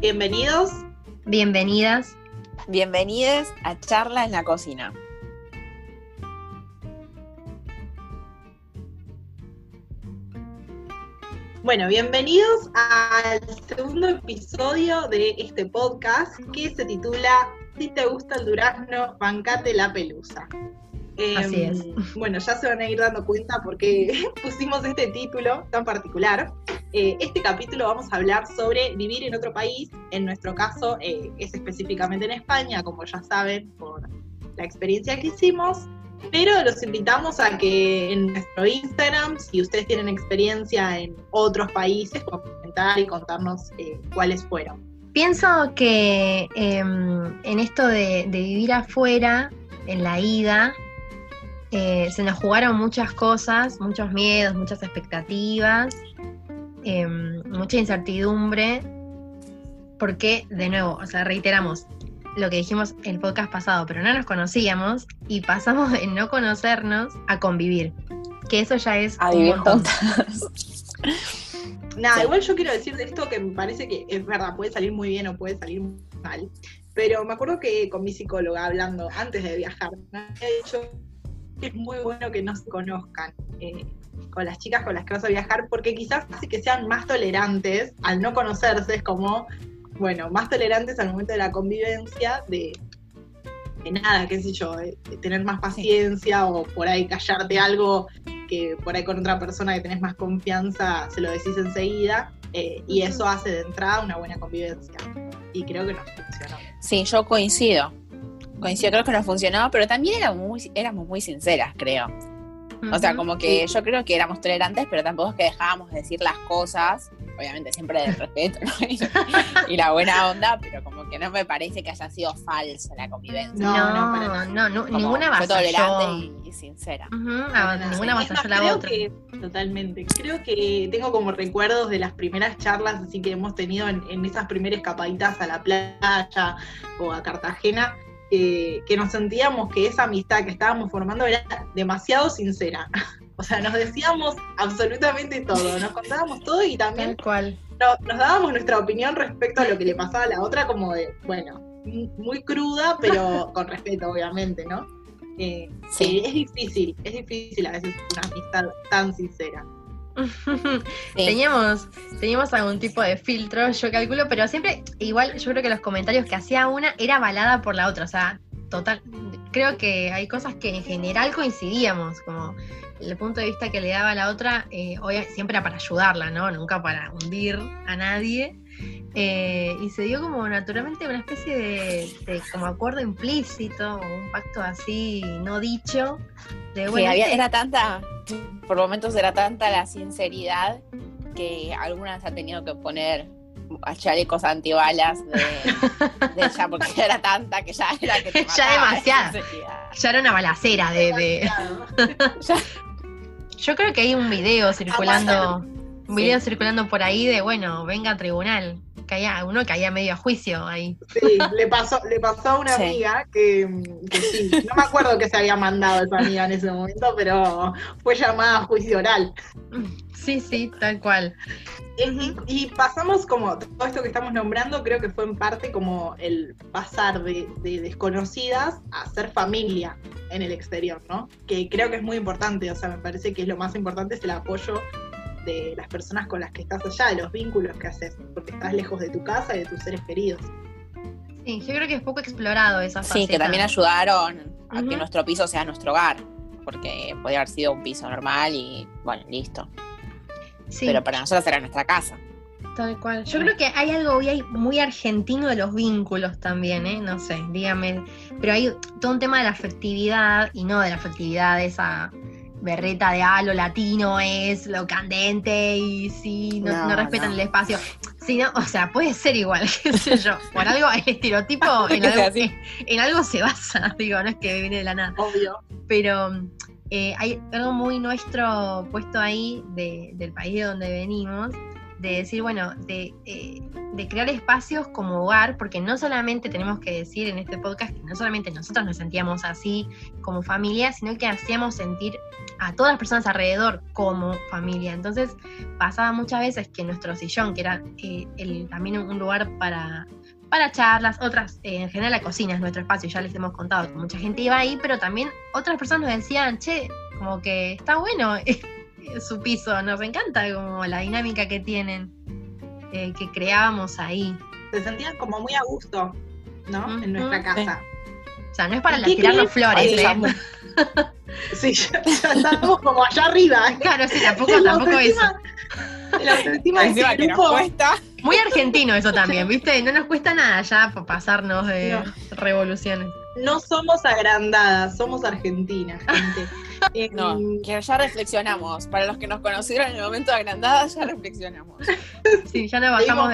Bienvenidos. Bienvenidas. Bienvenidos a Charla en la Cocina. Bueno, bienvenidos al segundo episodio de este podcast que se titula Si te gusta el durazno, bancate la pelusa. Así es. Bueno, ya se van a ir dando cuenta porque pusimos este título tan particular. Eh, este capítulo vamos a hablar sobre vivir en otro país. En nuestro caso eh, es específicamente en España, como ya saben por la experiencia que hicimos. Pero los invitamos a que en nuestro Instagram, si ustedes tienen experiencia en otros países, comentar y contarnos eh, cuáles fueron. Pienso que em, en esto de, de vivir afuera, en la ida, eh, se nos jugaron muchas cosas, muchos miedos, muchas expectativas, em, mucha incertidumbre, porque, de nuevo, o sea, reiteramos lo que dijimos el podcast pasado, pero no nos conocíamos y pasamos de no conocernos a convivir, que eso ya es... A un vivir juntas. Nada, Sí. igual yo quiero decir de esto que me parece que es verdad, puede salir muy bien o puede salir mal. Pero me acuerdo que con mi psicóloga hablando antes de viajar, me había dicho es muy bueno que no se conozcan eh, con las chicas con las que vas a viajar, porque quizás hace que sean más tolerantes al no conocerse, es como, bueno, más tolerantes al momento de la convivencia, de, de nada, qué sé yo, de, de tener más paciencia o por ahí callarte algo que por ahí con otra persona que tenés más confianza se lo decís enseguida eh, y eso hace de entrada una buena convivencia. Y creo que nos funcionó. Sí, yo coincido. Coincido, creo que nos funcionó, pero también éramos muy, éramos muy sinceras, creo. O sea, como que yo creo que éramos tolerantes, pero tampoco es que dejábamos de decir las cosas, obviamente siempre del respeto ¿no? y, y la buena onda, pero como que no me parece que haya sido falsa la convivencia. No, no, No, para no, no, Como ninguna fue tolerante y, y sincera. Ujú, ah, Para nada. ninguna más, la creo otra. que- totalmente. Creo que tengo como recuerdos de las primeras charlas así que hemos tenido en, en esas primeras escapaditas a la playa o a Cartagena, eh, que nos sentíamos que esa amistad que estábamos formando era demasiado sincera. O sea, nos decíamos absolutamente todo, nos contábamos todo y también Tal cual. no- nos dábamos nuestra opinión respecto a lo que le pasaba a la otra, como de, bueno, muy cruda, pero con respeto, obviamente, ¿no? Eh, Sí. eh, es difícil, es difícil a veces una amistad tan sincera. Teníamos, teníamos algún tipo de filtro, yo calculo, pero siempre, igual yo creo que los comentarios que hacía una era avalada por la otra, o sea, total, creo que hay cosas que en general coincidíamos, como el punto de vista que le daba la otra, eh, obvia- siempre era para ayudarla, ¿no? Nunca para hundir a nadie. Eh, y se dio como naturalmente una especie de, de como acuerdo implícito, un pacto así no dicho, de había- este- era tanta, por momentos era tanta la sinceridad que algunas han tenido que poner a chalecos antibalas de, de ella, porque era tanta que ya era que te Ya mataba sinceridad. ya era una balacera de- de, Yo creo que hay un video circulando, un video Sí. circulando por ahí de, bueno, venga a tribunal. Caía, uno caía medio a juicio ahí. Sí, le pasó, le pasó a una Sí. amiga que, que sí, no me acuerdo que se había mandado esa amiga en ese momento, pero fue llamada a juicio oral. Sí, sí, tal cual. Y, y pasamos como todo esto que estamos nombrando, creo que fue en parte como el pasar de, de desconocidas a ser familia en el exterior, ¿no? Que creo que es muy importante, o sea, me parece que es lo más importante es el apoyo de las personas con las que estás allá, de los vínculos que haces, porque estás lejos de tu casa y de tus seres queridos. Sí, yo creo que es poco explorado esa Sí, que también ayudaron a que nuestro piso sea nuestro hogar, porque podía haber sido un piso normal y bueno, listo. Sí, Pero para nosotros era nuestra casa. tal cual. Yo creo que hay algo muy, muy argentino de los vínculos también, ¿eh? No sé, dígame. Pero hay todo un tema de la afectividad y no de la afectividad de esa berreta de ah, lo latino es lo candente y sí, no, No, no respetan no. el espacio. Sí, no, o sea, puede ser igual, qué sé yo. Por algo el estereotipo en algo, así. en algo se basa, digo, no es que viene de la nada. Obvio. Pero eh, hay algo muy nuestro puesto ahí de- del país de donde venimos, de decir, bueno, de, eh, de crear espacios como hogar, porque no solamente tenemos que decir en este podcast que no solamente nosotros nos sentíamos así como familia, sino que hacíamos sentir a todas las personas alrededor como familia. Entonces pasaba muchas veces que nuestro sillón, que era eh, el, también un lugar para, para charlas, otras, eh, en general la cocina es nuestro espacio, ya les hemos contado que mucha gente iba ahí, pero también otras personas nos decían, che, como que está bueno su piso, nos encanta como la dinámica que tienen, eh, que creábamos ahí. Se sentían como muy a gusto, ¿no? En nuestra casa. O sea, no es para la, tirar los flores, ¿eh? Sí, ya, estamos como allá arriba. Claro, sí, tampoco, tampoco eso. La autoestima de grupo. Muy argentino eso también, ¿viste? No nos cuesta nada ya pasarnos de revoluciones. No somos agrandadas, somos argentinas, gente. Eh, no, que ya reflexionamos. Para los que nos conocieron en el momento de agrandadas, ya reflexionamos. Sí, ya nos bajamos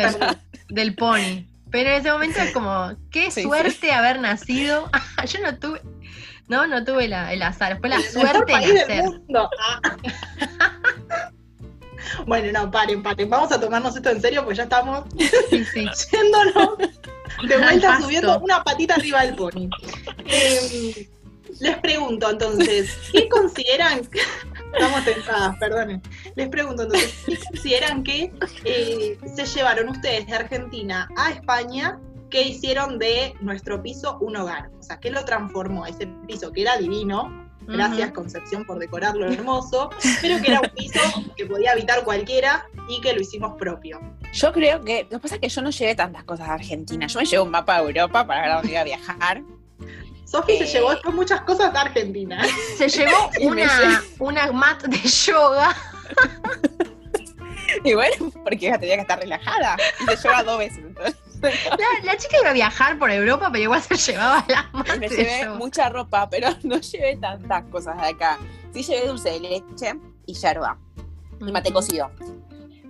del, pony. Pero en ese momento es como, qué suerte haber nacido. Yo no tuve, no, no tuve el azar, fue la suerte de nacer. Bueno, no, paren, paren. Vamos a tomarnos esto en serio, porque ya estamos sí, sí. yéndonos de vuelta subiendo una patita arriba del pony. Em, les pregunto entonces, ¿qué consideran? Estamos tentadas, perdonen. Les pregunto entonces, ¿qué consideran que eh, se llevaron ustedes de Argentina a España que hicieron de nuestro piso un hogar? O sea, ¿qué lo transformó? Ese piso que era divino, Gracias, Concepción, por decorarlo hermoso, pero que era un piso que podía habitar cualquiera y que lo hicimos propio. Yo creo que, lo que pasa es que yo no llevé tantas cosas a Argentina. Yo me llevé un mapa de Europa para ver dónde iba a viajar. Sofi se eh, llevó muchas cosas de Argentina. Se llevó una, una mat de yoga. y bueno, porque tenía que estar relajada. Y se lleva dos veces. Entonces. La, chica iba a viajar por Europa, pero igual se llevaba la mate. Me llevé mucha ropa, pero no llevé tantas cosas de acá. Sí llevé dulce de leche y yerba. Y mate cocido.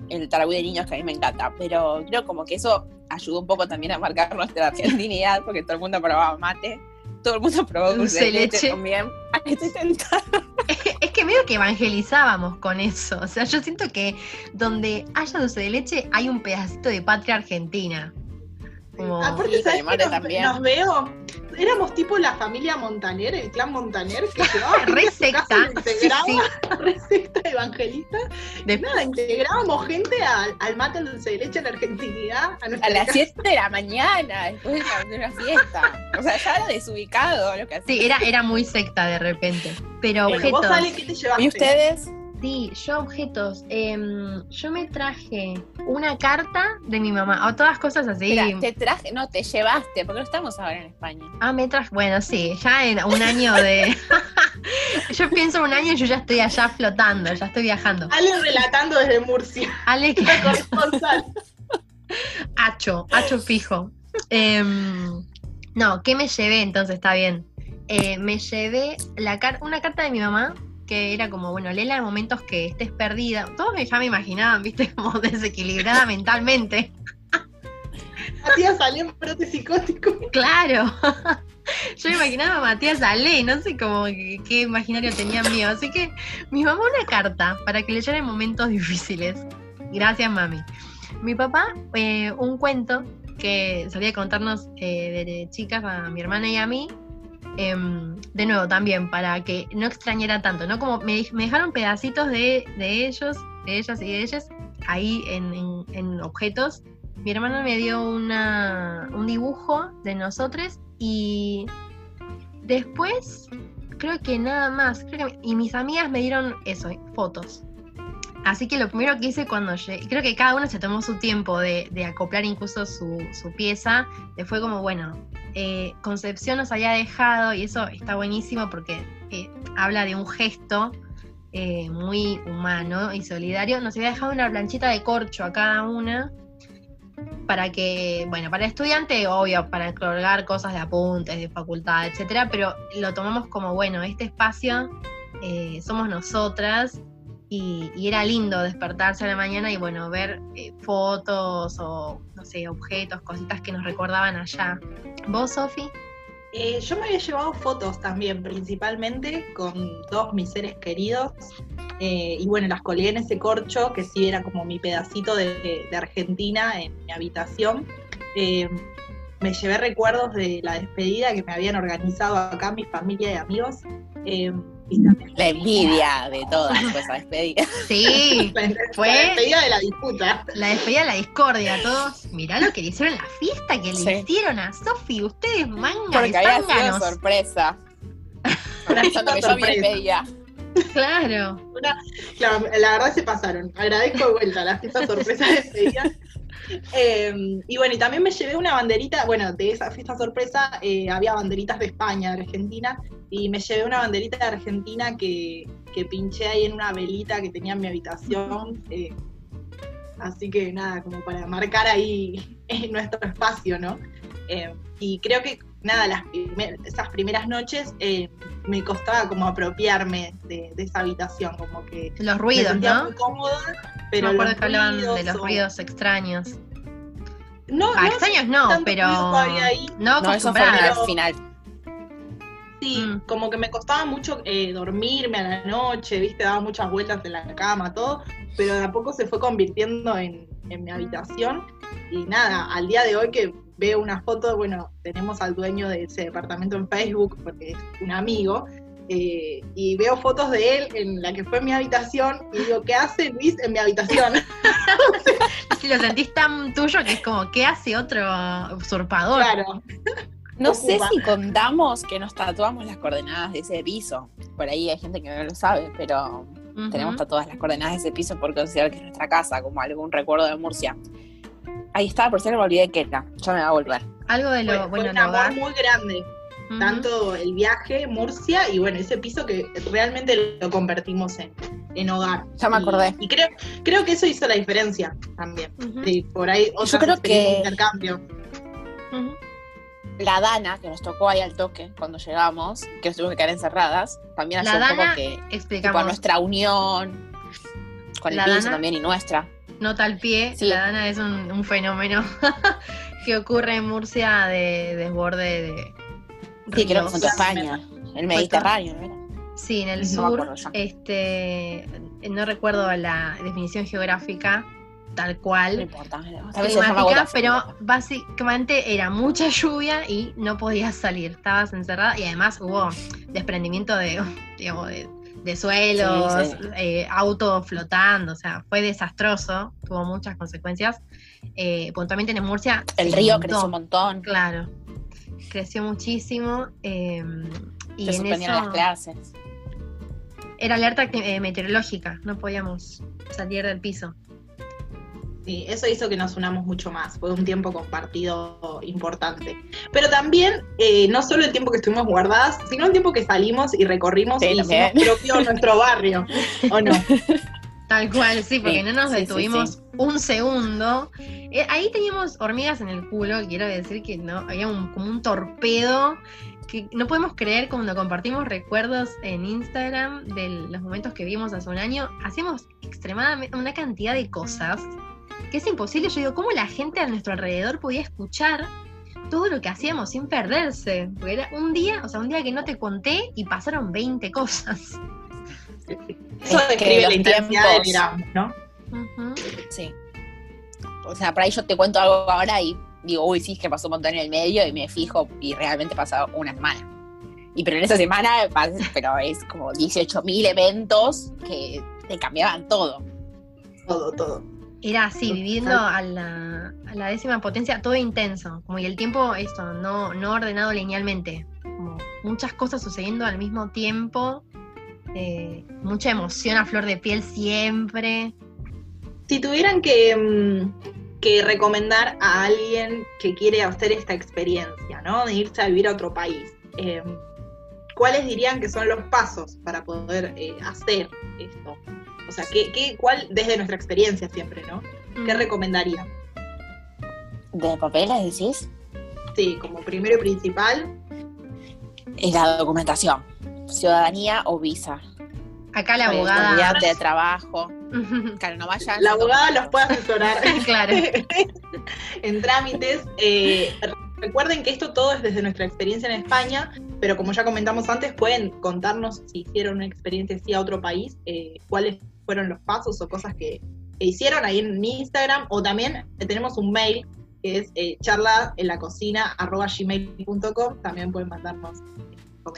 El taragüí de niños que a mí me encanta. Pero creo como que eso ayudó un poco también a marcar nuestra argentinidad, porque todo el mundo probaba mate. Todo el mundo probó dulce, de leche, también. estoy tentada. Es que medio que evangelizábamos con eso. O sea, yo siento que donde haya dulce de leche hay un pedacito de patria argentina. Aparte, ¿sabes que nos, veo? Éramos tipo la familia Montaner, el clan Montaner, que llevaba re secta, re secta evangelista. De... Nada, integrábamos gente al, mate dulce de leche en la argentinidad. A, las 7 de la mañana, después de una fiesta. O sea, ya era desubicado lo que hacía. Sí, era, era muy secta de repente. Pero objetos. ¿qué te llevaste? ¿Y ustedes? Sí, yo objetos. Em, yo me traje una carta de mi mamá, o todas cosas así. te traje, no, te llevaste, porque no estamos ahora en España. Ah, me traje, bueno, sí, ya en un año de... yo pienso un año y yo ya estoy allá flotando, ya estoy viajando. Ale relatando desde Murcia. Ale que... corresponsal. Hacho, hacho fijo. Em, no, ¿qué me llevé entonces? Está bien. Eh, me llevé la una carta de mi mamá que era como, bueno, Lela en momentos que estés perdida. Todos ya me imaginaban, viste, como desequilibrada mentalmente. Matías Ale en brote psicótico. Claro. Yo me imaginaba a Matías Ale, no sé cómo qué imaginario tenía mío. Así que mi mamá una carta para que leyera en momentos difíciles. Gracias, mami. Mi papá, eh, un cuento que solía contarnos eh, de chicas a mi hermana y a mí, Em, de nuevo, también para que no extrañara tanto, ¿no? Como me, dejaron pedacitos de, ellos, de ellas y de ellas ahí en, objetos. Mi hermano me dio una, un dibujo de nosotros y después creo que nada más. y mis amigas me dieron eso, fotos. Así que lo primero que hice cuando llegué, creo que cada uno se tomó su tiempo de, acoplar incluso su, pieza, fue como, bueno, eh, Concepción nos había dejado, y eso está buenísimo porque eh, habla de un gesto eh, muy humano y solidario, nos había dejado una planchita de corcho a cada una para que, bueno, para el estudiante, obvio, para colgar cosas de apuntes, de facultad, etcétera, pero lo tomamos como, bueno, este espacio somos nosotras y, era lindo despertarse a la mañana y bueno, ver eh, fotos o, no sé, objetos, cositas que nos recordaban allá. ¿Vos, Sofi? Eh, yo me había llevado fotos también, principalmente con todos mis seres queridos. Eh, y bueno, las colgué en ese corcho, que sí era como mi pedacito de, Argentina en mi habitación. Me llevé recuerdos de la despedida que me habían organizado acá mi familia y amigos. La envidia de todas esa despedida. Sí, Fue- la despedida de la disputa. la despedida de la discordia, todos. Mirá lo que le hicieron en la fiesta que le Sí. hicieron a Sofi. Ustedes mangan Porque había sido sorpresa. Una Pensando que yo me sorpresa. despedía. Claro. Claro, la verdad se pasaron. Agradezco de vuelta la fiesta sorpresa de despedida. Eh, y bueno, y también me llevé una banderita, bueno, de esa fiesta sorpresa eh, había banderitas de España, de Argentina, y me llevé una banderita de Argentina que, que pinché ahí en una velita que tenía en mi habitación. eh, así que nada, como para marcar ahí nuestro espacio, ¿no? Eh, y creo que nada, las primer- esas primeras noches eh, me costaba como apropiarme de, de esa habitación, como que Los me ruidos, sentía ¿no? muy cómoda, pero me acuerdo los que hablaban de ruidos los o- ruidos extraños. No, Ah, no extraños no, pero. ahí. No No, eso fue al final. Sí, Mm. como que me costaba mucho eh, dormirme a la noche, viste, daba muchas vueltas en la cama, todo, pero de a poco se fue convirtiendo en, en mi habitación. Y nada, al día de hoy que veo una foto, bueno, tenemos al dueño de ese departamento en Facebook, porque es un amigo, eh, y veo fotos de él en la que fue mi habitación, y digo, ¿qué hace Luis en mi habitación? Si lo sentís tan tuyo que es como, ¿qué hace otro usurpador? claro. No sé si contamos que nos tatuamos las coordenadas de ese piso. Por ahí hay gente que no lo sabe, pero tenemos tatuadas las coordenadas de ese piso por considerar que es nuestra casa, como algún recuerdo de Murcia. Ahí estaba, por si me olvidé que era. Ya me va a volver. Algo de lo, Fue, fue bueno, un el hogar. amor muy grande. Tanto el viaje, Murcia y bueno, ese piso que realmente lo convertimos en, en hogar. Ya me acordé. Y, creo, creo que eso hizo la diferencia también. Ujú. Sí, por ahí otras creo experiencias de que- intercambio. La Dana, que nos tocó ahí al toque cuando llegamos, que nos tuvimos que quedar encerradas, también La hace un poco Dana, que tipo, Explicamos. nuestra unión con el piso Dana- también y nuestra. Nota al pie, Sí. la Dana es un, un fenómeno que ocurre en Murcia de desborde de. Sí, creo que ríos. fue en España, el Mediterráneo, ¿no era? Sí, en el No sur, este, no recuerdo la definición geográfica tal No cual, importa. Se llama climática, pero básicamente era mucha lluvia y no podías salir, estabas encerrada y además hubo desprendimiento de, digamos, de, de suelos, Sí, sí. eh, autos flotando, o sea, fue desastroso, tuvo muchas consecuencias. Eh, puntualmente en Murcia El río creció un montón. Claro, creció muchísimo eh, y Se en suspendieron las clases. era alerta eh, meteorológica, no podíamos salir del piso. Sí, eso hizo que nos unamos mucho más. Fue un tiempo compartido importante. Pero también, eh, no solo el tiempo que estuvimos guardadas, sino el tiempo que salimos y recorrimos Sí, y hicimos propio nuestro barrio. ¿O no? Tal cual, sí, porque Sí, no nos sí, sí, detuvimos un segundo. Eh, ahí teníamos hormigas en el culo, quiero decir que no, había un, como un torpedo que no podemos creer cuando compartimos recuerdos en Instagram de los momentos que vimos hace un año. Hacíamos extremadamente una cantidad de cosas que es imposible. Yo digo, ¿cómo la gente a nuestro alrededor podía escuchar todo lo que hacíamos sin perderse? Porque era un día, o sea, un día que no te conté y pasaron 20 cosas. Eso Es describe la intensidad del ¿no? Ujú. Sí. O sea, por ahí yo te cuento algo ahora y digo, uy, sí, es que pasó un montón en el medio y me fijo y realmente pasó una semana. Y pero en esa semana, pero es como 18.000 eventos que te cambiaban todo. Todo, todo. Era así, viviendo a la, a la décima potencia, todo intenso, como y el tiempo, esto, no, no ordenado linealmente, como muchas cosas sucediendo al mismo tiempo, eh, mucha emoción a flor de piel siempre. Si tuvieran que, mm, que recomendar a alguien que quiere hacer esta experiencia, ¿no? De irse a vivir a otro país, eh, ¿cuáles dirían que son los pasos para poder eh, hacer esto? O sea, ¿qué, qué, cuál, desde nuestra experiencia siempre, ¿no? ¿Qué Mm. recomendarían? ¿De papeles decís? Sí, como primero y principal, Es la documentación. Ciudadanía o visa. Acá la abogada. de trabajo. Claro, no vayan. la abogada los puede asesorar claro. en trámites. Eh, recuerden que esto todo es desde nuestra experiencia en España, pero como ya comentamos antes, pueden contarnos si hicieron una experiencia así a otro país, eh, cuáles fueron los pasos o cosas que, que hicieron ahí en Instagram, o también tenemos un mail que es eh, charla en la cocina arroba gmail.com, también pueden mandarnos.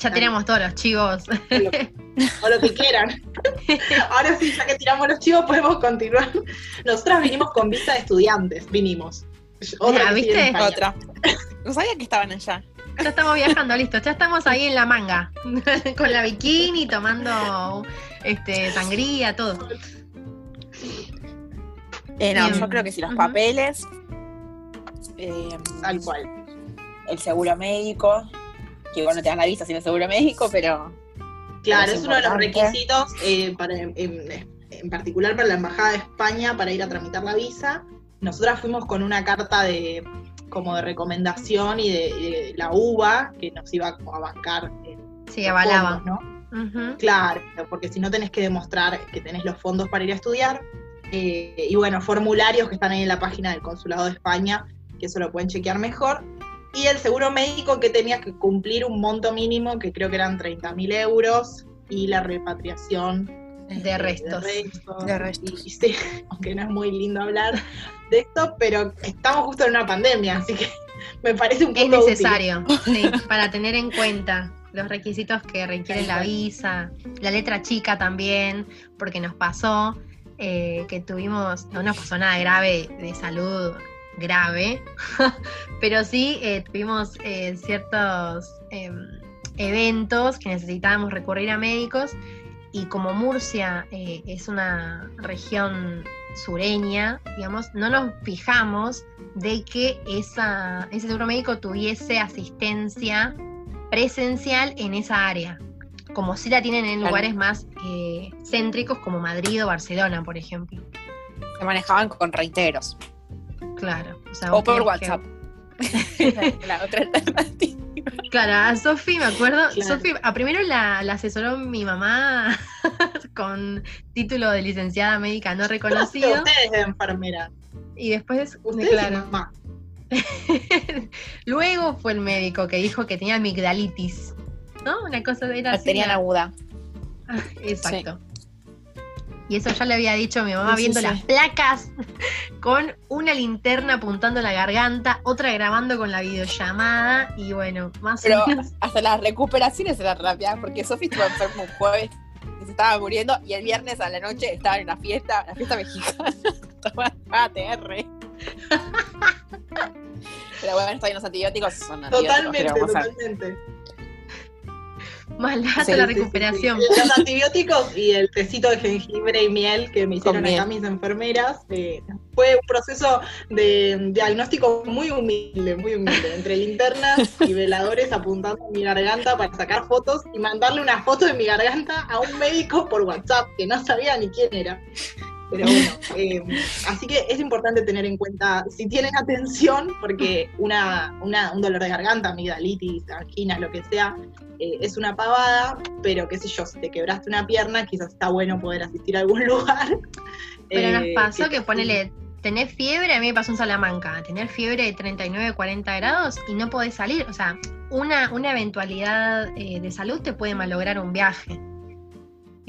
Ya tenemos todos los chivos. O lo, o lo que quieran. Ahora sí, ya que tiramos los chivos, podemos continuar. Nosotras vinimos con vista de estudiantes, vinimos. Otra Ya, que ¿viste? Otra. No sabía que estaban allá. Ya estamos viajando, listo. Ya estamos ahí en la manga. Con la bikini, tomando este sangría, todo. Eh, no, Bien. yo creo que si los papeles, eh, Tal cual. el seguro médico, que igual no te dan la visa sin el seguro médico, pero Claro, Es es uno de los requisitos, eh, para, en, en particular para la Embajada de España, para ir a tramitar la visa. Nosotras fuimos con una carta de como de recomendación y de, y de la UBA, que nos iba como a bancar. eh, Sí, los avalaba. fondos, ¿no? Ujú. Claro, porque si no tenés que demostrar que tenés los fondos para ir a estudiar. Eh, y bueno, formularios que están ahí en la página del Consulado de España, que eso lo pueden chequear mejor. Y el seguro médico que tenía que cumplir un monto mínimo, que creo que eran 30.000 euros, y la repatriación De restos. restos. De restos. Y, y sí, aunque no es muy lindo hablar de esto, pero estamos justo en una pandemia, así que me parece un Es punto útil. necesario, sí, para tener en cuenta los requisitos que requiere la visa, la letra chica también, porque nos pasó eh, que tuvimos, no nos pasó nada grave de salud grave, pero sí eh, tuvimos eh, ciertos em, eventos que necesitábamos recurrir a médicos y como Murcia eh, es una región sureña, digamos, no nos fijamos de que esa, ese seguro médico tuviese asistencia presencial en esa área, como si la tienen en lugares más eh, céntricos como Madrid o Barcelona, por ejemplo. se manejaban con reiteros. Claro. O, sea, O vos por tenías que- WhatsApp. la otra alternativa. Claro, a Sofi me acuerdo, Claro. Sofi, a primero la, la asesoró mi mamá con título de licenciada médica no reconocido Ustedes de enfermera. y después, Ustedes claro, y mamá. luego fue el médico que dijo que tenía amigdalitis, ¿no? Una cosa era así. Tenían la- aguda. Ah, Exacto. Y eso ya le había dicho a mi mamá Sí, viendo sí. las placas con una linterna apuntando a la garganta, otra grabando con la videollamada y bueno, más Pero o menos. hasta las recuperaciones eran rápidas, porque Sofi estuvo enfermo un jueves y se estaba muriendo, y el viernes a la noche estaba en una fiesta, una fiesta mexicana, tomaba ATR. Pero bueno, está bien, los antibióticos son Totalmente, totalmente. Más lata Sí, la Sí, sí, sí. recuperación. Los antibióticos y el tecito de jengibre y miel que me hicieron acá mis enfermeras. eh, fue un proceso de diagnóstico muy humilde, muy humilde, entre linternas y veladores apuntando a mi garganta para sacar fotos y mandarle una foto de mi garganta a un médico por WhatsApp, que no sabía ni quién era. Pero bueno, eh, así que es importante tener en cuenta si tienen atención, porque una, una- un dolor de garganta, amigdalitis, anginas, lo que sea, eh, es una pavada, pero qué sé yo, si te quebraste una pierna, quizás está bueno poder asistir a algún lugar. Pero nos eh, pasó que ponele, tenés fiebre, a mí me pasó en Salamanca, tener fiebre de 39, 40 grados y no podés salir. O sea, una, una eventualidad eh, de salud te puede malograr un viaje.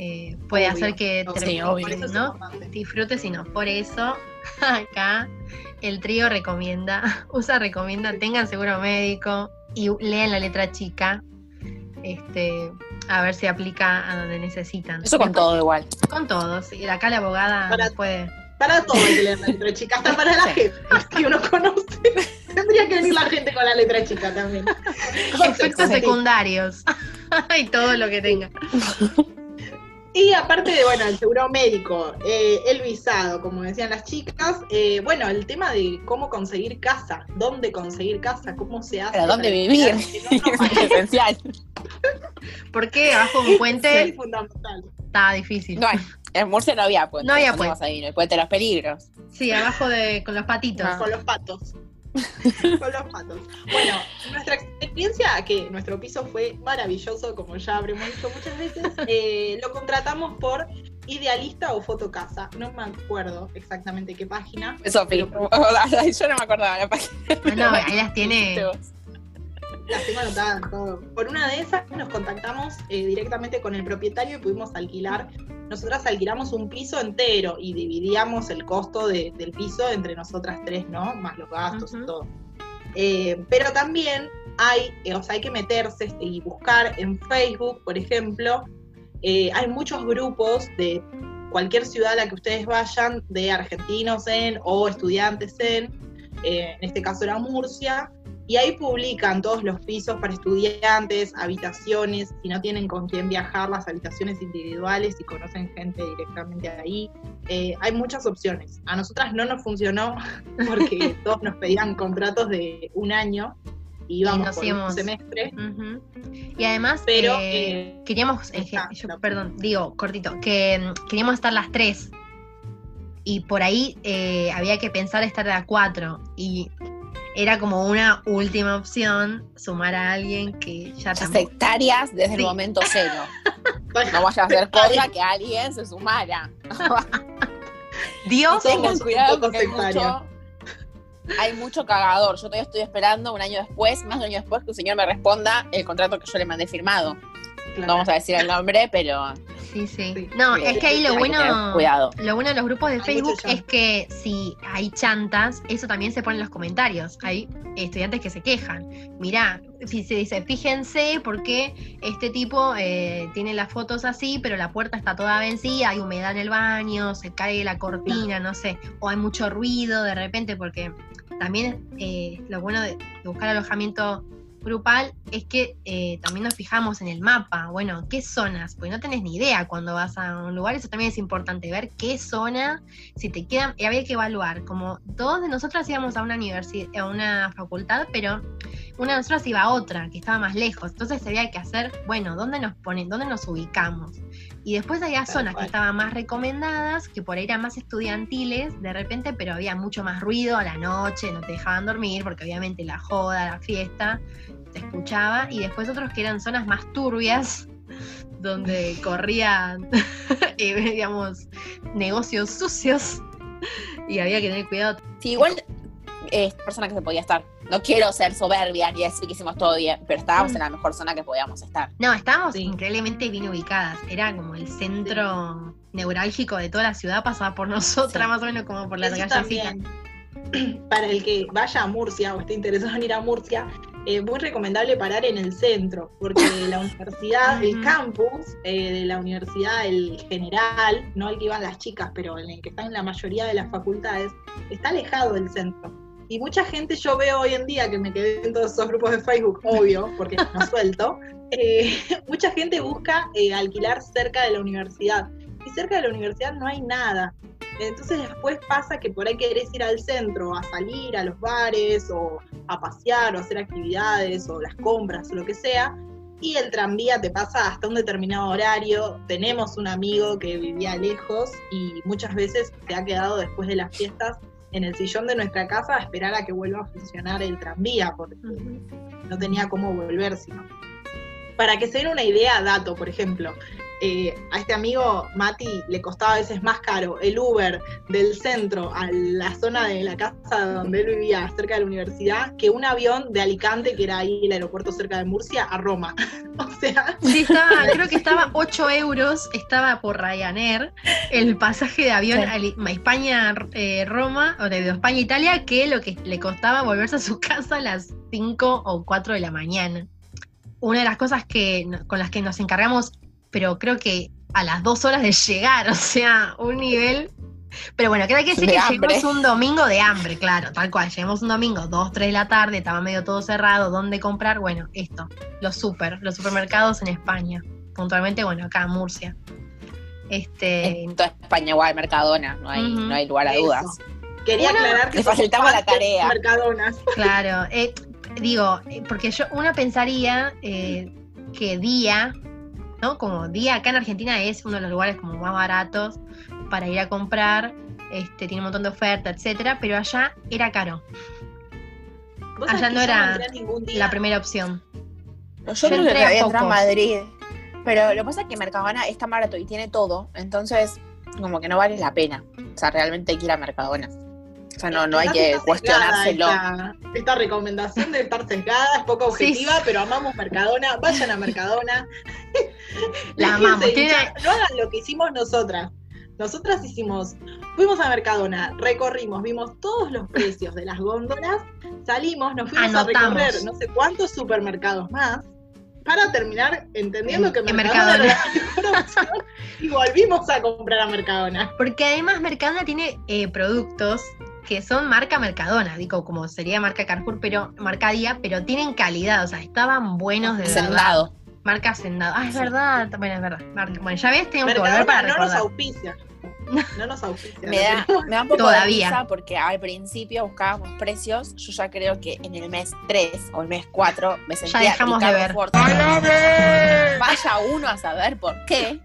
Eh, puede Obvio, hacer que te- Sí, obvio. Por eso es ¿no? disfrutes y no. Por eso, acá el trío recomienda, USA recomienda, tengan seguro médico y lean la letra chica. Este, a ver si aplica a donde necesitan. Eso con todo igual. Con todos. Y acá la abogada Para- puede. Para todo hay que leer la letra chica, hasta para la Sí. gente que uno conoce. Tendría que venir la gente con la letra chica también. Efectos secundarios. y todo lo que tenga. Y aparte de, bueno, el seguro médico, eh, el visado, como decían las chicas, eh, bueno, el tema de cómo conseguir casa, dónde conseguir casa, cómo se hace. Para dónde vivir. Es esencial. Porque bajo un puente fundamental. está difícil. No hay. En Murcia no había puente. No había ¿Dónde puente. vas a ir? El puente de los peligros. Sí, abajo de con los patitos. Ah. Con los patos. con los patos. Bueno, nuestra experiencia, que nuestro piso fue maravilloso, como ya habremos dicho muchas veces, eh, lo contratamos por Idealista o Fotocasa. No me acuerdo exactamente qué página. Sofi, pero- yo no me acordaba la página. No, ahí las tiene. Las tengo anotadas todo. Por una de esas nos contactamos eh, directamente con el propietario y pudimos alquilar. Nosotras alquilamos un piso entero y dividíamos el costo de- del piso entre nosotras tres, ¿no? Más los gastos y todo. Eh, pero también hay, eh, o sea, hay que meterse y buscar en Facebook, por ejemplo, eh, hay muchos grupos de cualquier ciudad a la que ustedes vayan, de argentinos en o estudiantes en, en este caso era Murcia, y ahí publican todos los pisos para estudiantes, habitaciones, si no tienen con quién viajar, las habitaciones individuales, si conocen gente directamente ahí. Eh, hay muchas opciones. A nosotras no nos funcionó porque todos nos pedían contratos de un año y íbamos por un semestre. Y además, Pero, eh, eh, queríamos, está, yo- la- perdón, digo, cortito, que mm, queríamos estar las tres. Y por ahí había que pensar estar a cuatro. Y era como una última opción sumar a alguien que ya Las tampoco. sectarias desde el momento cero. No vaya a hacer cosa que alguien se sumara. Dios, Tengan cuidado porque hay mucho, hay mucho cagador. Yo todavía estoy esperando un año después, más de un año después, que un señor me responda el contrato que yo le mandé firmado. Claro. No vamos a decir el nombre, pero sí, sí. Sí. No, Sí, es que ahí lo bueno. cuidado. Lo bueno de los grupos de Hay Facebook es que si hay chantas, eso también se pone en los comentarios. Hay estudiantes que se quejan. Mirá, si se dice, fíjense porque este tipo eh, tiene las fotos así, pero la puerta está toda vencida, hay humedad en el baño, se cae la cortina, no sé, o hay mucho ruido de repente, porque también eh, lo bueno de buscar alojamiento grupal es que eh, también nos fijamos en el mapa, bueno, qué zonas, porque no tenés ni idea cuando vas a un lugar, eso también es importante, ver qué zona, si te quedan, y había que evaluar, como dos de nosotras íbamos a una universidad, a una facultad, pero una de nosotras iba a otra, que estaba más lejos, entonces había que hacer, bueno, ¿dónde nos ponen, dónde nos ubicamos? Y después había Tal zonas cual. que estaban más recomendadas, que por ahí eran más estudiantiles de repente, pero había mucho más ruido a la noche, no te dejaban dormir, porque obviamente la joda, la fiesta, se escuchaba. Y después otros que eran zonas más turbias, donde corrían, eh, digamos, negocios sucios. Y había que tener cuidado. Sí, igual es persona que se podía estar. No quiero ser soberbia ni decir que hicimos todo bien, pero estábamos Mm. en la mejor zona que podíamos estar. No, estábamos Sí. increíblemente bien ubicadas. Era como el centro neurálgico de toda la ciudad, pasaba por nosotras, Sí. más o menos como por las gallecitas. para el que vaya a Murcia o esté interesado en ir a Murcia, es muy recomendable parar en el centro, porque la universidad, el campus eh, de la universidad, el general, no el que iban las chicas, pero en el que están en la mayoría de las facultades, está alejado del centro. Y mucha gente yo veo hoy en día, que me quedé en todos esos grupos de Facebook, obvio, porque no suelto, eh, mucha gente busca eh, alquilar cerca de la universidad. Y cerca de la universidad no hay nada. Entonces después pasa que por ahí querés ir al centro, a salir a los bares, o a pasear, o hacer actividades, o las compras, o lo que sea, y el tranvía te pasa hasta un determinado horario. Tenemos un amigo que vivía lejos y muchas veces se ha quedado después de las fiestas en el sillón de nuestra casa a esperar a que vuelva a funcionar el tranvía, porque no tenía cómo volver, sino. Para que se den una idea, dato, por ejemplo, eh, a este amigo Mati le costaba a veces más caro el Uber del centro a la zona de la casa donde él vivía, cerca de la universidad, que un avión de Alicante, que era ahí el aeropuerto cerca de Murcia, a Roma. o sea, Sí, estaba, creo que estaba 8 euros, estaba por Ryanair el pasaje de avión Sí. a España-Roma, o de España-Italia, que lo que le costaba volverse a su casa a las 5 o 4 de la mañana. Una de las cosas que, con las que nos encargamos, pero creo que a las 2 horas de llegar, o sea, un nivel... Pero bueno, creo que decir De que hambre. llegamos un domingo de hambre, claro, tal cual. Llegamos un domingo, 2, 3 de la tarde, estaba medio todo cerrado, ¿dónde comprar? Bueno, esto, los super, los supermercados en España. Puntualmente, bueno, acá en Murcia. Este, En toda España igual, Mercadona, no hay, no hay lugar a Eso. dudas. quería Una- aclarar que Le facilitamos la tarea. Mercadonas. claro, eh, digo, eh, porque yo, uno pensaría eh, que Día, ¿no? Como Día acá en Argentina es uno de los lugares como más baratos para ir a comprar, este, tiene un montón de oferta, etcétera, pero allá era caro. Allá que no era. La primera opción. Yo Yo creo que entré a entrado a pocos. Madrid. Pero lo que pasa es que Mercadona está barato y tiene todo. Entonces, como que no vale la pena. O sea, realmente hay que ir a Mercadona. O sea, no, no hay que cuestionárselo. Esta, esta recomendación de estar sesgada es poco objetiva, Sí. pero amamos Mercadona. Vayan a Mercadona. La amamos. Hinchar, No hagan lo que hicimos nosotras. Nosotras hicimos, fuimos a Mercadona, recorrimos, vimos todos los precios de las góndolas, salimos, nos fuimos Anotamos. a recorrer no sé cuántos supermercados más para terminar entendiendo En- que Mercadona, Mercadona. era la opción y volvimos a comprar a Mercadona. Porque además Mercadona tiene eh, productos que son marca Mercadona, digo, como sería marca Carrefour, pero marca Día, pero tienen calidad, o sea, estaban buenos de verdad. Sendado. Marca Sendado. Ah, es Sí. verdad. Bueno, es verdad. Marca- Bueno, ya ves, tengo que volver Mercadona para no nos recordar. auspicia. No nos auspicia. Me da, me da un poco Todavía. de risa porque al principio buscábamos precios. Yo ya creo que en el mes 3 o el mes 4 me sentía dejamos de ver. Vaya uno a saber por qué.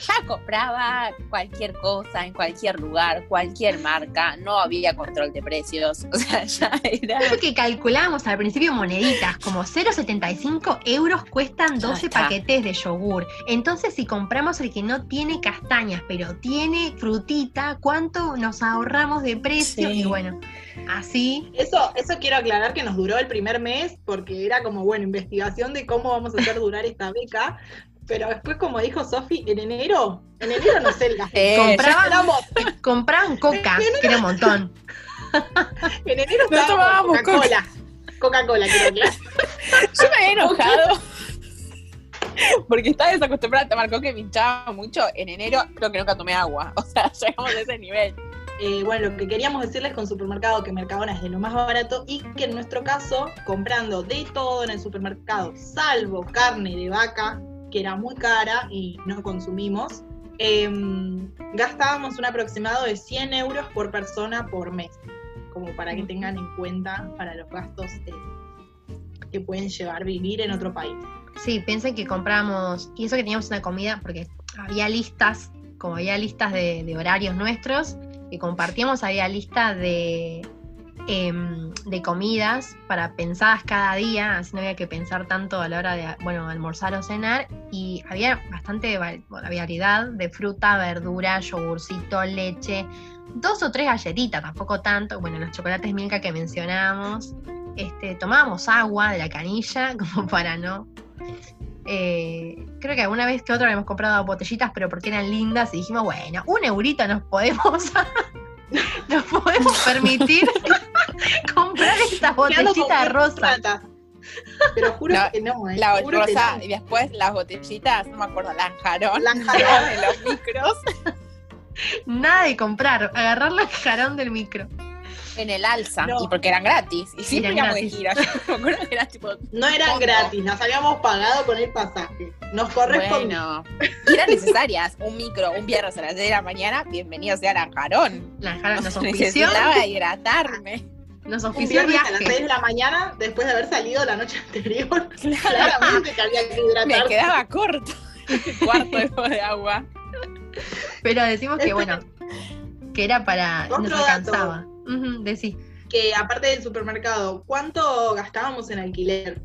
Ya compraba cualquier cosa en cualquier lugar, cualquier marca, no había control de precios, o sea, ya era... Creo que calculábamos al principio moneditas, como 0,75 euros cuestan 12 está. paquetes de yogur. Entonces, si compramos el que no tiene castañas, pero tiene frutita, ¿cuánto nos ahorramos de precio? Sí. Y bueno, así. Eso, eso quiero aclarar que nos duró el primer mes porque era como, bueno, investigación de cómo vamos a hacer durar esta beca. Pero después, como dijo Sofi, en enero, en enero no sé. Eh, Compraban, coca, que era un montón. en enero No tomábamos Coca-Cola. Coca-Cola, quiero aclarar. Yo me había enojado porque estaba desacostumbrada a tomar coca y me hinchaba mucho. En enero creo que nunca tomé agua, o sea, llegamos a ese nivel. Eh, bueno, lo que queríamos decirles con supermercado que Mercadona es de lo más barato y que en nuestro caso, comprando de todo en el supermercado, salvo carne de vaca, que era muy cara y no consumimos, em, gastábamos un aproximado de 100 euros por persona por mes, como para que tengan en cuenta para los gastos eh, que pueden llevar vivir en otro país. Sí, piensen que compramos, y eso que teníamos una comida, porque había listas, como había listas de, de horarios nuestros, que compartíamos, había listas de, em, de comidas para pensadas cada día, así no había que pensar tanto a la hora de, bueno, almorzar o cenar, y había bastante va- variedad de fruta, verdura, yogurcito, leche, dos o tres galletitas, tampoco tanto, bueno, los chocolates Milka que mencionábamos, este, tomábamos agua de la canilla como para no eh, creo que alguna vez que otra habíamos comprado botellitas, pero porque eran lindas y dijimos, bueno, un eurito nos podemos, nos podemos permitir comprar muy rosas. plata. Pero juro La- que no, eh. La juro que rosa no. y después las botellitas, no me acuerdo, lanjarón. Lanjarón. en los micros. Nada de comprar, agarrar la jarón del micro. En el alza, No. y porque eran gratis. Y siempre Eran íbamos de gira. Yo me acuerdo que era tipo, No eran ¿Cómo? gratis, las habíamos pagado con el pasaje. Nos correspondía. bueno. Y eran necesarias. Un micro, un viernes a las 10 de la mañana, bienvenido sea Lanjarón. La jarón nos No auspició, necesitaba hidratarme. Nos Un el viernes a las 6 viaje. de la mañana, después de haber salido la noche anterior, Claro. claramente que había que Me hidratarse. quedaba corto. ese cuarto de agua. Pero decimos que bueno, que era para, Otro nos alcanzaba. Ujú, decí. Que aparte del supermercado, ¿cuánto gastábamos en alquiler?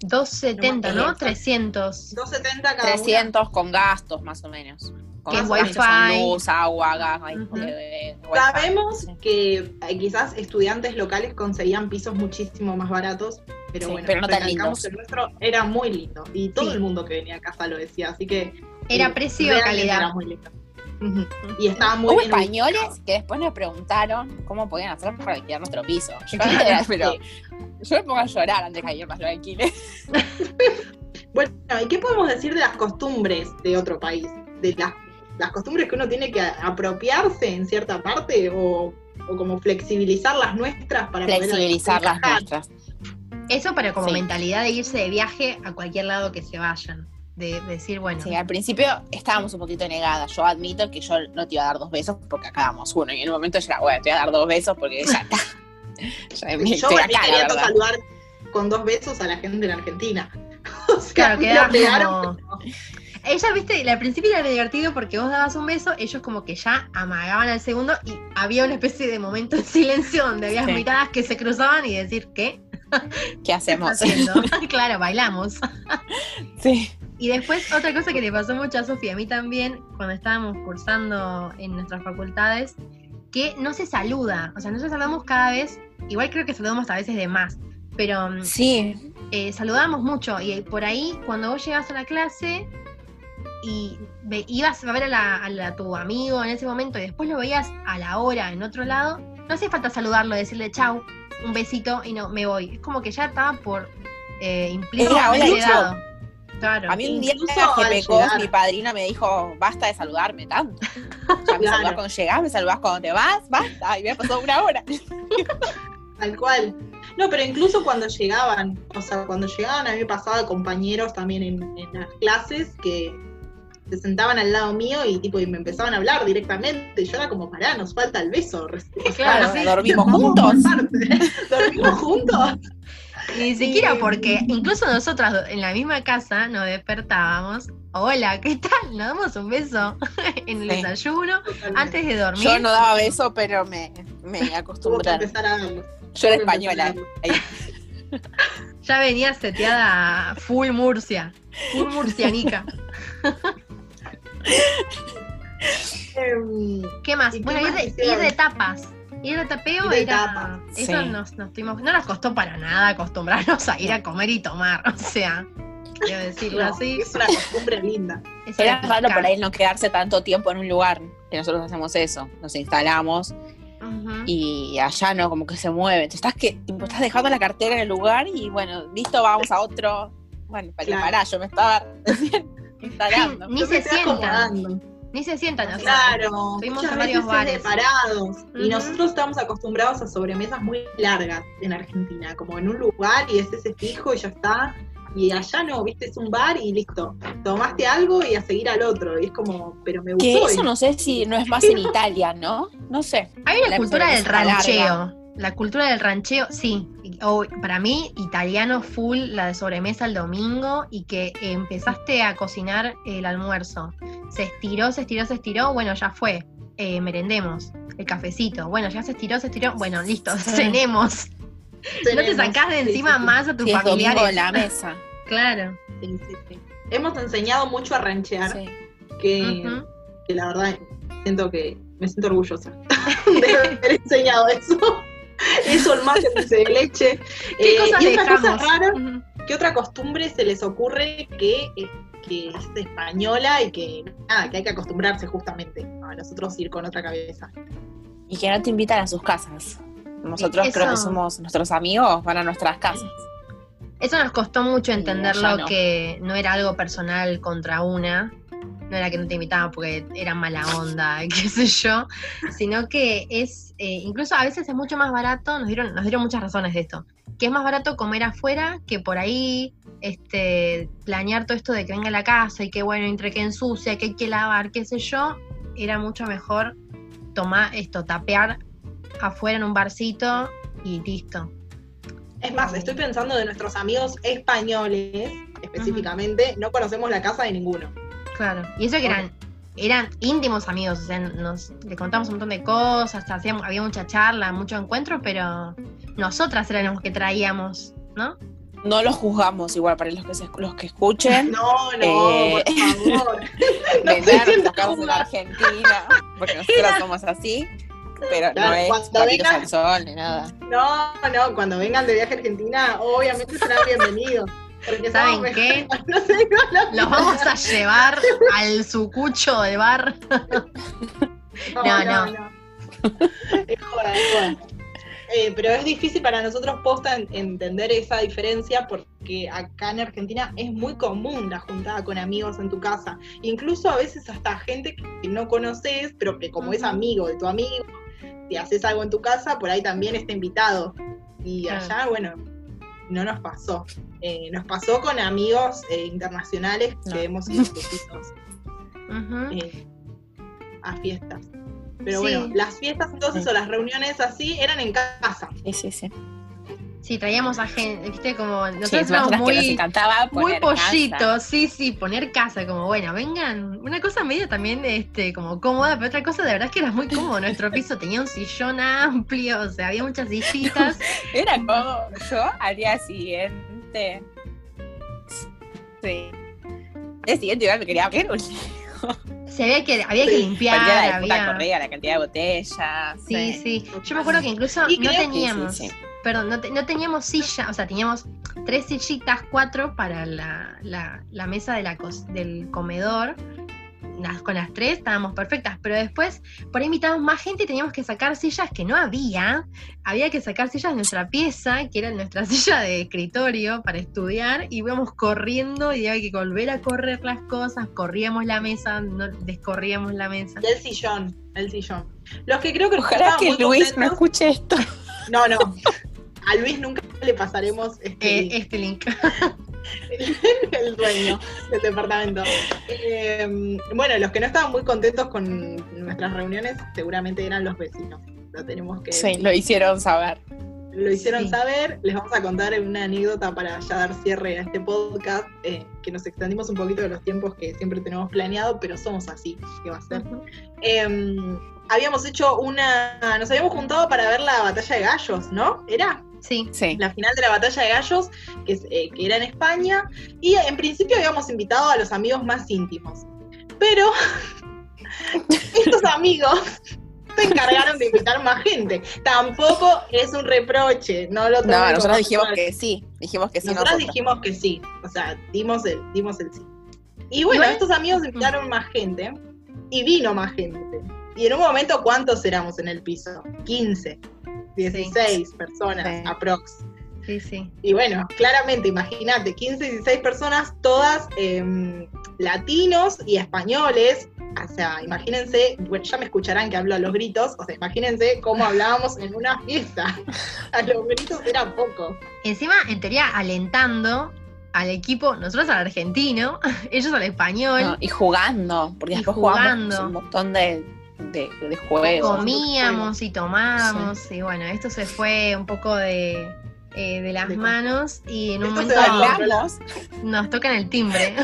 270, No, ¿no? eh, 300. 270 cada 300 con gastos, más o menos. Con Que gastos wifi. son luz, agua, gas. Sabemos que eh, quizás estudiantes locales conseguían pisos muchísimo más baratos, pero Sí, bueno, pero no tan lindos. el nuestro era muy lindo y todo Sí. el mundo que venía a casa lo decía, así que Era eh, precio realmente calidad. Era muy lindo. Y estaba muy Hubo bien españoles ubicado. que después nos preguntaron cómo podían hacer para alquilar nuestro piso. Yo, Claro, pero yo me pongo a llorar antes de que alguien más lo alquile. Bueno, ¿y qué podemos decir de las costumbres de otro país? De las, las costumbres que uno tiene que apropiarse en cierta parte o, o como flexibilizar las nuestras para poder Flexibilizar las nuestras. Eso para como Sí. mentalidad de irse de viaje a cualquier lado que se vayan. De, de decir, bueno, Sí, al principio estábamos un poquito negadas. Yo admito que yo no te iba a dar dos besos porque acabábamos uno. Y en un momento yo era, bueno, te voy a dar dos besos porque ya está. ya me Yo queriendo verdad. saludar con dos besos a la gente en Argentina. O sea, claro, me como... Ella, viste, al principio era divertido porque vos dabas un beso, ellos como que ya amagaban al segundo y había una especie de momento en silencio donde había Sí. miradas que se cruzaban y decir, ¿qué? ¿Qué hacemos? claro, bailamos. Sí. Y después otra cosa que le pasó mucho a Sofía, a mí también, cuando estábamos cursando en nuestras facultades, que no se saluda, o sea, nosotros saludamos cada vez, igual creo que saludamos a veces de más, pero Sí, eh, saludábamos mucho y por ahí cuando vos llegabas a la clase y ve- ibas a ver a, la- a la- tu amigo en ese momento y después lo veías a la hora en otro lado, no hacía falta saludarlo, decirle chau, un besito y no, me voy. Es como que ya estaba por eh, dado. Claro. a mí un día que pecó, mi padrina me dijo, basta de saludarme tanto. Ya me Claro. saludás cuando llegás, me saludás cuando te vas, basta. Y me pasado una hora. Tal cual. No, pero incluso cuando llegaban, o sea, cuando llegaban a mí me pasaba compañeros también en, en las clases que se sentaban al lado mío y tipo y me empezaban a hablar directamente. Y yo era como, pará, nos falta el beso. recién". O sea, Claro, sí. dormimos juntos. Dormimos juntos. Ni siquiera Sí. porque incluso nosotras en la misma casa nos despertábamos. Hola, ¿qué tal? Nos damos un beso en el Sí. desayuno antes de dormir. Yo no daba beso, pero me, me acostumbraron. a. Yo era española. Ya venía seteada full Murcia. Full murcianica. Em, ¿Qué más? ¿Y qué Bueno, más ir de, ir de tapas. Ir de tapeo Ir de era. tapas, Eso sí. nos, nos tuvimos. No nos costó para nada acostumbrarnos a ir a comer y tomar. O sea, quiero decirlo no, así. Es una costumbre linda. eso Era raro por ahí no quedarse tanto tiempo en un lugar, que nosotros hacemos eso, nos instalamos y allá no, como que se mueve. Entonces estás que tipo, estás dejando la cartera en el lugar y bueno, listo, vamos a otro. Bueno, para Claro. pará, yo me estaba instalando. Ni se sientan. Ni se sientan. o sea, Claro, fuimos muchas a varios bares. parados. Y nosotros estamos acostumbrados a sobremesas muy largas en Argentina, como en un lugar y es ese fijo y ya está. Y allá no, viste, es un bar y listo. Tomaste algo y a seguir al otro. Y es como, pero me Que gustó. eso y- no sé si no es más en Italia, ¿no? No sé. Hay una La cultura del larga. La cultura del rancheo, sí. O, para mí, italiano full, la de sobremesa el domingo y que empezaste a cocinar el almuerzo. Se estiró, se estiró, se estiró. Bueno, ya fue. Eh, merendemos. El cafecito. Bueno, ya se estiró, se estiró. Bueno, listo, cenemos. No te sacás de Sí, encima sí, sí. más a tus domingo familiares. la mesa. Claro. Sí, sí, sí. Hemos enseñado mucho a ranchear, Sí. que, que la verdad siento que me siento orgullosa de haber enseñado eso. Eso, el mate dulce de leche. ¿Qué Eh, cosas y otra cosa rara Ujú. ¿Qué otra costumbre se les ocurre que, eh, que es española y que nada, que hay que acostumbrarse justamente a nosotros ir con otra cabeza? Y que no te invitan a sus casas. Nosotros creo que somos nuestros amigos, van a nuestras casas. Eso nos costó mucho entenderlo, no. que no era algo personal contra una, no era que no te invitaban porque era mala onda, qué sé yo, sino que es, eh, incluso a veces es mucho más barato, nos dieron, nos dieron muchas razones de esto, que es más barato comer afuera que por ahí este, planear todo esto de que venga a la casa y que bueno, entre que ensucia, que hay que lavar, qué sé yo, era mucho mejor tomar esto, tapear afuera en un barcito y listo. Es más, estoy pensando de nuestros amigos españoles, específicamente, no conocemos la casa de ninguno. Claro, y eso que eran, eran íntimos amigos, o sea, nos le contamos un montón de cosas, hacíamos, había mucha charla, mucho encuentro, pero nosotras éramos las que traíamos, ¿no? No los juzgamos igual para los que, se- los que escuchen. No, no, Eh. por favor. No de los en. Argentina, porque nosotros somos así, pero no es cuando papitos vengan- al sol ni nada. No, no, cuando vengan de viaje a Argentina, obviamente serán bienvenidos. Porque ¿Saben qué? Los vamos a llevar al sucucho de bar. No, No, no, no. no. Es joda, es joda. Eh, pero es difícil para nosotros posta en- entender esa diferencia porque acá en Argentina es muy común la juntada con amigos en tu casa. Incluso a veces hasta gente que no conoces, pero que como es amigo de tu amigo, si haces algo en tu casa, por ahí también está invitado. Y allá, bueno, no nos pasó. Eh, nos pasó con amigos eh, internacionales No. que hemos ido eh, a fiestas. Pero Sí. bueno, las fiestas entonces o las reuniones así eran en casa. Sí, sí, sí. Sí, traíamos a gente, viste, como Sí, nosotros nosotras éramos que muy, muy casa. pollitos, sí, sí, poner casa, como bueno, vengan, una cosa medio también este, como cómoda, pero otra cosa de verdad es que era muy cómodo. Nuestro piso tenía un sillón amplio, o sea, había muchas sillitas. Era como yo al día siguiente. Sí. El día siguiente igual me quería ver un Se había que, había que Sí, limpiar, puta había. la cantidad de botellas. Sí, sí. Yo me acuerdo que incluso Y no teníamos, Sí, sí, sí. Perdón, no, te- no teníamos silla, o sea, teníamos tres sillitas, cuatro para la, la- la mesa de la cos- del comedor. Las- con las tres estábamos perfectas, pero después por ahí invitábamos más gente y teníamos que sacar sillas que no había. Había que sacar sillas de nuestra pieza, que era nuestra silla de escritorio para estudiar, y íbamos corriendo y había que volver a correr las cosas, corríamos la mesa, no, descorríamos la mesa. Y el sillón, el sillón. Los que creo que Ojalá que Luis no escuche esto. No, no. A Luis nunca le pasaremos este, Eh, este link. el dueño del departamento. Eh, bueno, los que no estaban muy contentos con nuestras reuniones seguramente eran los vecinos. Lo tenemos que Sí, lo hicieron saber. lo hicieron Sí. saber. Les vamos a contar una anécdota para ya dar cierre a este podcast, eh, que nos extendimos un poquito de los tiempos que siempre tenemos planeado, pero somos así, ¿qué va a ser? Eh, habíamos hecho una, nos habíamos juntado para ver la batalla de gallos, ¿no? ¿Era? Sí, Sí. la final de la batalla de gallos, que, es, eh, que era en España, y en principio habíamos invitado a los amigos más íntimos. Pero estos amigos se encargaron de invitar más gente. Tampoco es un reproche, no lo No, nosotros dijimos personal. que sí. Dijimos que sí. Nosotras nosotros. dijimos que sí, o sea, dimos el, dimos el sí. Y bueno, estos amigos invitaron más gente, y vino más gente. Y en un momento, ¿cuántos éramos en el piso? 15, 16 personas, Sí. aprox. sí, sí. Y bueno, claramente, imagínate, 15, 16 personas, todas em, latinos y españoles. O sea, imagínense, bueno, ya me escucharán que hablo a los gritos, o sea, imagínense cómo hablábamos en una fiesta. A los gritos era poco. Encima, en teoría, alentando al equipo, nosotros al argentino, ellos al español, No, y jugando, porque Y después jugando. jugamos un montón de, de, de juegos. comíamos y tomábamos, y bueno, esto se fue un poco de, eh, de las De- manos y en un momento nos tocan el timbre.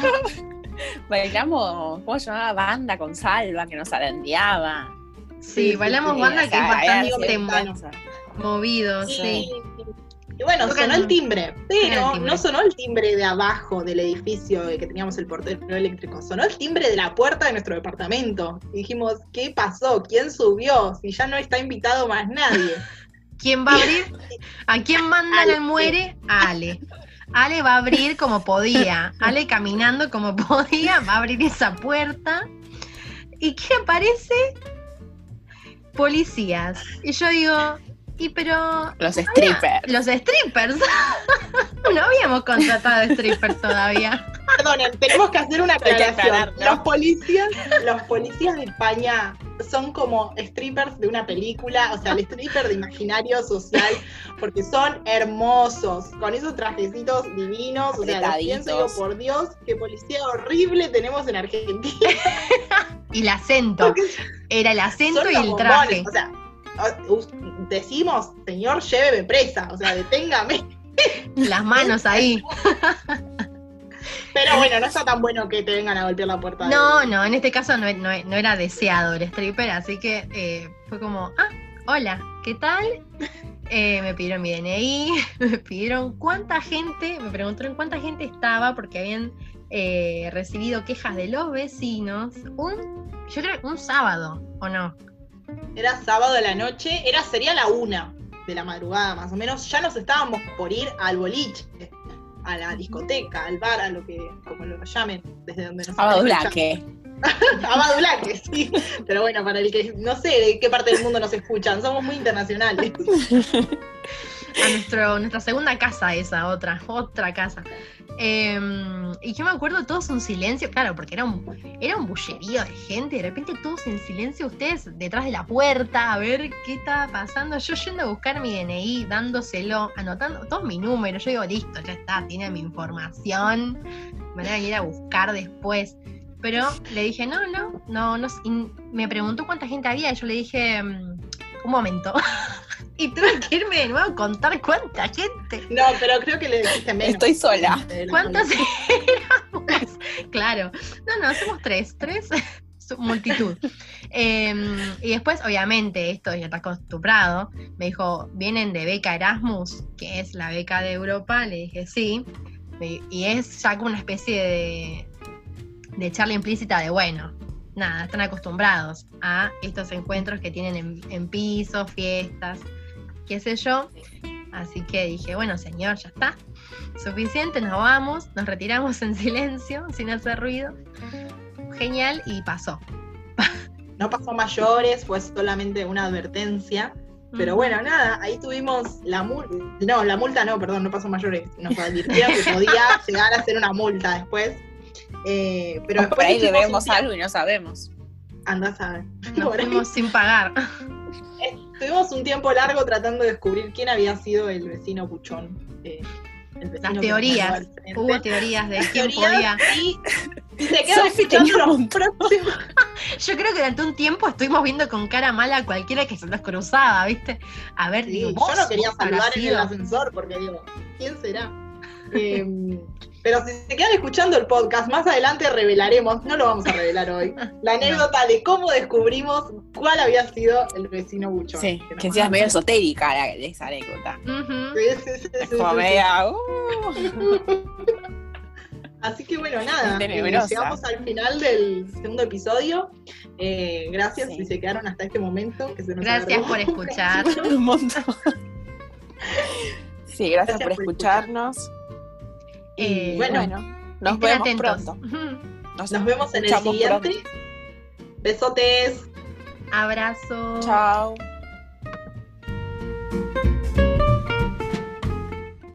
bailamos, ¿cómo se llamaba? Banda con salva que nos alendeaba. Sí, sí, bailamos sí, banda que es sea, bastante movido, sí. Y bueno, sonó el timbre, pero el timbre. no sonó el timbre de abajo del edificio que teníamos el portero eléctrico, sonó el timbre de la puerta de nuestro departamento. Y dijimos, ¿qué pasó? ¿Quién subió? Si ya no está invitado más nadie. ¿Quién va a abrir? ¿A quién mandan Ale, al muere? A Ale. Ale va a abrir como podía. Ale caminando como podía, va a abrir esa puerta. ¿Y qué aparece? Policías. Y yo digo, y pero Los strippers. los strippers. no habíamos contratado strippers todavía. Perdonen, tenemos que hacer una Hay que aclaración. Los policías, los policías de España son como strippers de una película, o sea, el stripper de imaginario social, porque son hermosos, con esos trajecitos divinos, o sea, los pienso digo, por Dios, qué policía horrible tenemos en Argentina. Y el acento. Era el acento Son y los el traje. bombones, O sea, o- us- decimos, señor, lléveme presa, o sea, deténgame. Las manos ahí. Pero bueno, no está tan bueno que te vengan a golpear la puerta. de- No, no, en este caso no, no- no era deseado el stripper, así que eh, fue como, ah, hola, ¿qué tal? Eh, me pidieron mi DNI, me pidieron cuánta gente, me preguntaron cuánta gente estaba porque habían eh, recibido quejas de los vecinos. Un, yo creo que un sábado, ¿o no? Era sábado de la noche, era sería la una de la madrugada más o menos. Ya nos estábamos por ir al boliche, a la discoteca, al bar, a lo que, como lo llamen, desde donde nos Abadulaque. escuchando. A Badulaque, sí. Pero bueno, para el que no sé de qué parte del mundo nos escuchan, somos muy internacionales. A nuestra segunda casa esa, otra, otra casa. Eh, y yo me acuerdo todos un silencio, claro, porque era un, era un bullerío de gente, de repente todos en silencio, ustedes detrás de la puerta, a ver qué estaba pasando, yo yendo a buscar mi DNI, dándoselo, anotando todos mis números, yo digo, listo, ya está, tiene mi información, me van a ir a buscar después. Pero le dije, no, no, no, no, me preguntó cuánta gente había, y yo le dije, mm, un momento. y tuve que irme de nuevo a contar cuánta gente. No, pero creo que le dijiste menos. Estoy sola. ¿Cuántas éramos? Claro. No, no, somos tres. Tres, multitud. Eh, y después, obviamente, esto ya está acostumbrado. Me dijo, ¿vienen de beca Erasmus? Que es la beca de Europa. Le dije, sí. Y es ya como una especie de, de charla implícita de, bueno, nada, están acostumbrados a estos encuentros que tienen en, en pisos, fiestas, qué sé yo. Así que dije, bueno, señor, ya está. Suficiente, nos vamos, nos retiramos en silencio, sin hacer ruido. Genial, y pasó. No pasó mayores, fue solamente una advertencia. Pero bueno, nada, ahí tuvimos la multa. No, la multa no, perdón, no pasó mayores. Nos advirtieron que podía llegar a ser una multa después. Eh, pero Por después ahí hicimos un debemos algo y no sabemos. Andás a ver. nos Por ahí fuimos sin pagar. Estuvimos un tiempo largo tratando de descubrir quién había sido el vecino puchón. eh, el vecino Las teorías. Hubo teorías de Las quién teorías podía. Y, y se tenía un. Yo creo que durante un tiempo estuvimos viendo con cara mala a cualquiera que se nos cruzaba, ¿viste? A ver, Sí, digo, yo no quería saludar en el ascensor porque digo, ¿quién será? Eh, pero si se quedan escuchando el podcast, más adelante revelaremos, no lo vamos a revelar hoy, la anécdota de cómo descubrimos cuál había sido el vecino buchón. Sí, que encima es medio esotérica la- esa anécdota. Ujú. Sí, sí, sí, Es sí, como sí, media. uh. Así que bueno, nada, eh, llegamos al final del segundo episodio. Eh, gracias Sí. si se quedaron hasta este momento. Que se nos Gracias por escuchar. un montón. Sí, gracias, Gracias por por escucharnos. Eh, bueno, nos vemos pronto. Nos, vemos en el siguiente. Besotes. Abrazo. Chao.